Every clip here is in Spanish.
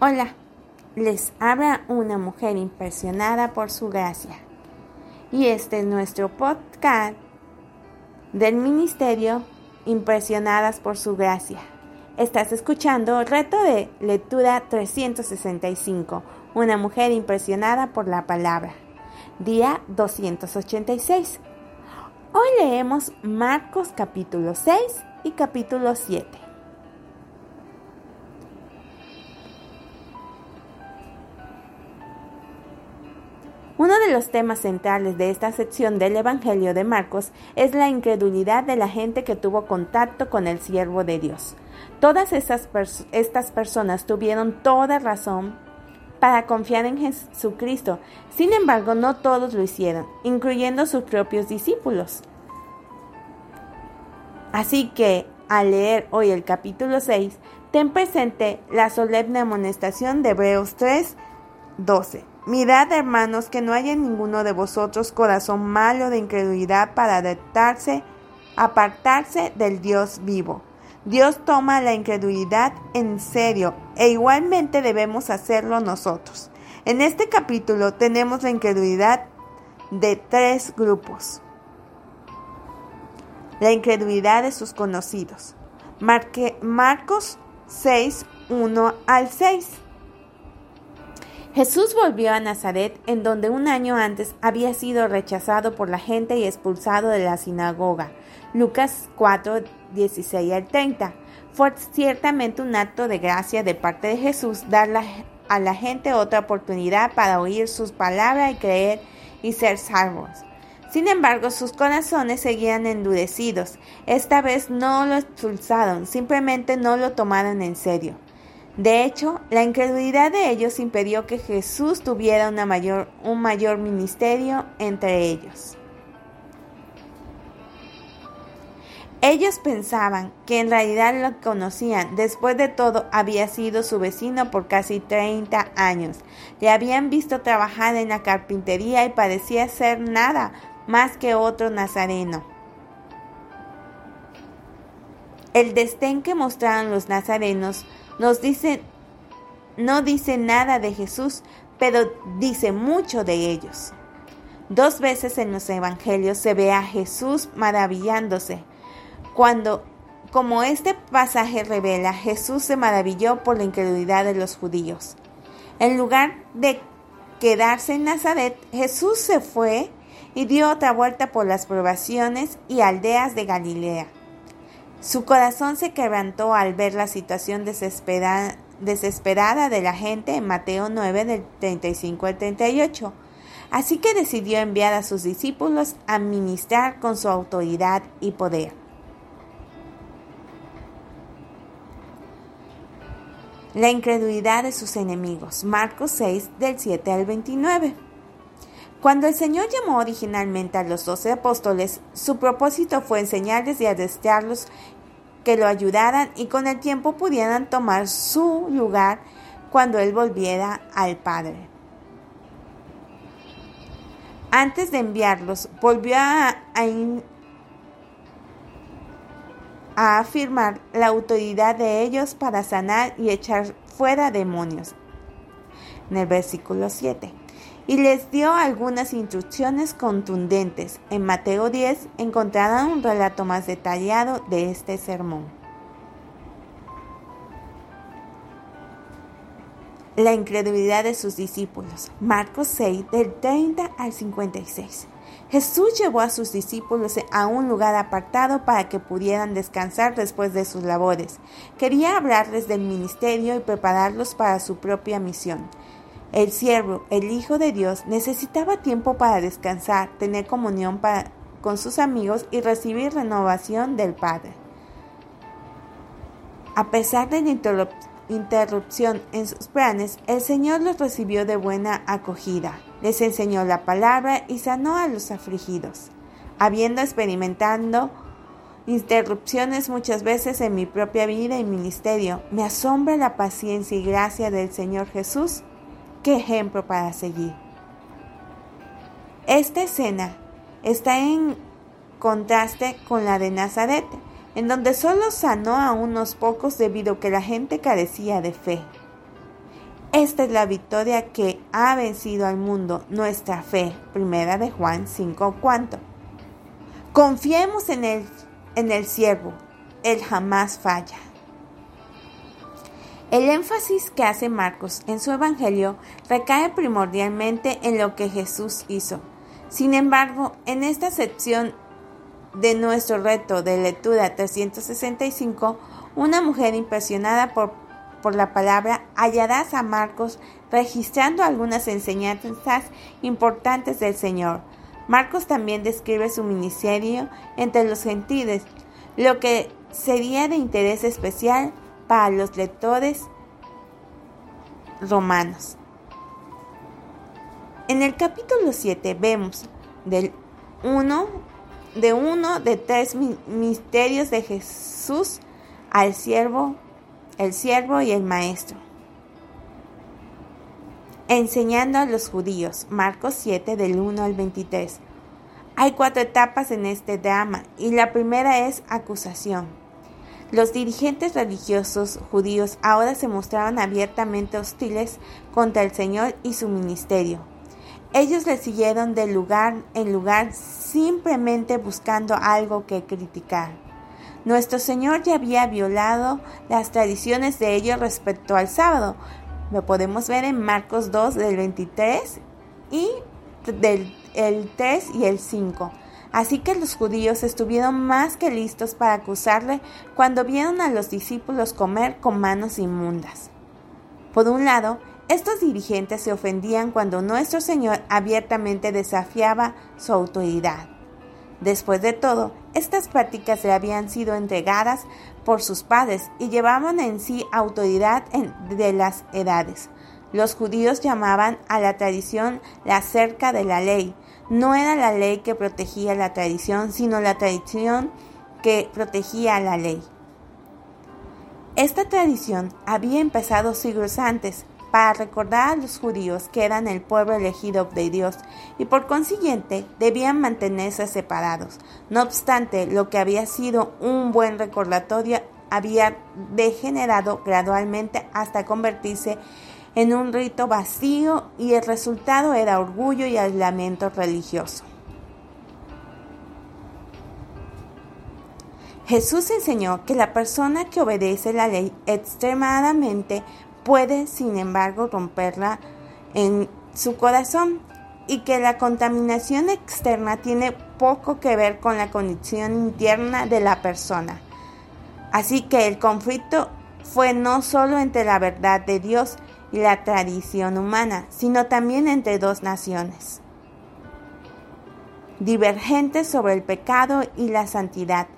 Hola, les habla una mujer impresionada por su gracia. Y este es nuestro podcast del Ministerio Impresionadas por su gracia. Estás escuchando Reto de Lectura 365, una mujer impresionada por la palabra. Día 286. Hoy leemos Marcos capítulo 6 y capítulo 7. Uno de los temas centrales de esta sección del Evangelio de Marcos es la incredulidad de la gente que tuvo contacto con el siervo de Dios. Todas estas, personas tuvieron toda razón para confiar en Jesucristo. Sin embargo, no todos lo hicieron, incluyendo sus propios discípulos. Así que, al leer hoy el capítulo 6, ten presente la solemne amonestación de Hebreos 3, 12. Mirad, hermanos, que no haya en ninguno de vosotros corazón malo de incredulidad para adaptarse, apartarse del Dios vivo. Dios toma la incredulidad en serio e igualmente debemos hacerlo nosotros. En este capítulo tenemos la incredulidad de tres grupos. La incredulidad de sus conocidos. Marcos 6, 1 al 6. Jesús volvió a Nazaret, en donde un año antes había sido rechazado por la gente y expulsado de la sinagoga. Lucas 4, 16 al 30. Fue ciertamente un acto de gracia de parte de Jesús dar a la gente otra oportunidad para oír sus palabras y creer y ser salvos. Sin embargo, sus corazones seguían endurecidos. Esta vez no lo expulsaron, simplemente no lo tomaron en serio. De hecho, la incredulidad de ellos impidió que Jesús tuviera mayor, un mayor ministerio entre ellos. Ellos pensaban que en realidad lo conocían. Después de todo, había sido su vecino por casi 30 años. Le habían visto trabajar en la carpintería y parecía ser nada más que otro nazareno. El destén que mostraron los nazarenos nos dice, no dice nada de Jesús, pero dice mucho de ellos. Dos veces en los evangelios se ve a Jesús maravillándose. Cuando, como este pasaje revela, Jesús se maravilló por la incredulidad de los judíos. En lugar de quedarse en Nazaret, Jesús se fue y dio otra vuelta por las probaciones y aldeas de Galilea. Su corazón se quebrantó al ver la situación desesperada, de la gente en Mateo 9 del 35 al 38. Así que decidió enviar a sus discípulos a ministrar con su autoridad y poder. La incredulidad de sus enemigos. Marcos 6 del 7 al 29. Cuando el Señor llamó originalmente a los doce apóstoles, su propósito fue enseñarles y adestrarlos que lo ayudaran y con el tiempo pudieran tomar su lugar cuando Él volviera al Padre. Antes de enviarlos, volvió a, a afirmar la autoridad de ellos para sanar y echar fuera demonios. En el versículo 7 y les dio algunas instrucciones contundentes. En Mateo 10 encontrarán un relato más detallado de este sermón. La incredulidad de sus discípulos. Marcos 6 del 30 al 56. Jesús llevó a sus discípulos a un lugar apartado para que pudieran descansar después de sus labores. Quería hablarles del ministerio y prepararlos para su propia misión. El siervo, el Hijo de Dios, necesitaba tiempo para descansar, tener comunión con sus amigos y recibir renovación del Padre. A pesar de la interrupción en sus planes, el Señor los recibió de buena acogida, les enseñó la palabra y sanó a los afligidos. Habiendo experimentado interrupciones muchas veces en mi propia vida y ministerio, me asombra la paciencia y gracia del Señor Jesús Qué ejemplo para seguir. Esta escena está en contraste con la de Nazaret, en donde solo sanó a unos pocos debido a que la gente carecía de fe. Esta es la victoria que ha vencido al mundo, nuestra fe. Primera de Juan 5, cuanto. Confiemos en el, en el siervo, él jamás falla. El énfasis que hace Marcos en su Evangelio recae primordialmente en lo que Jesús hizo. Sin embargo, en esta sección de nuestro reto de lectura 365, una mujer impresionada por, por la palabra hallarás a Marcos registrando algunas enseñanzas importantes del Señor. Marcos también describe su ministerio entre los gentiles, lo que sería de interés especial para los lectores romanos. En el capítulo 7 vemos del uno, de uno de tres misterios de Jesús al siervo, el siervo y el maestro. Enseñando a los judíos, Marcos 7 del 1 al 23. Hay cuatro etapas en este drama y la primera es acusación. Los dirigentes religiosos judíos ahora se mostraron abiertamente hostiles contra el Señor y su ministerio. Ellos le siguieron de lugar en lugar simplemente buscando algo que criticar. Nuestro Señor ya había violado las tradiciones de ellos respecto al sábado. Lo podemos ver en Marcos 2 del 23 y del el 3 y el 5. Así que los judíos estuvieron más que listos para acusarle cuando vieron a los discípulos comer con manos inmundas. Por un lado, estos dirigentes se ofendían cuando nuestro Señor abiertamente desafiaba su autoridad. Después de todo, estas prácticas le habían sido entregadas por sus padres y llevaban en sí autoridad de las edades. Los judíos llamaban a la tradición la cerca de la ley, no era la ley que protegía la tradición, sino la tradición que protegía la ley. Esta tradición había empezado siglos antes para recordar a los judíos que eran el pueblo elegido de Dios y por consiguiente debían mantenerse separados. No obstante, lo que había sido un buen recordatorio había degenerado gradualmente hasta convertirse en un rito vacío y el resultado era orgullo y aislamiento religioso. Jesús enseñó que la persona que obedece la ley extremadamente puede, sin embargo, romperla en su corazón y que la contaminación externa tiene poco que ver con la condición interna de la persona. Así que el conflicto fue no solo entre la verdad de Dios y la tradición humana, sino también entre dos naciones, divergentes sobre el pecado y la santidad.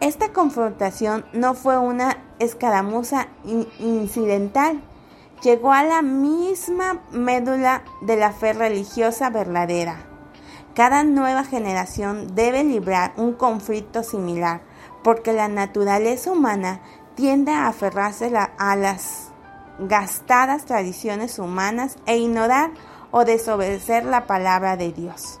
Esta confrontación no fue una escaramuza incidental, llegó a la misma médula de la fe religiosa verdadera. Cada nueva generación debe librar un conflicto similar, porque la naturaleza humana tiende a aferrarse a las gastadas tradiciones humanas e ignorar o desobedecer la palabra de Dios.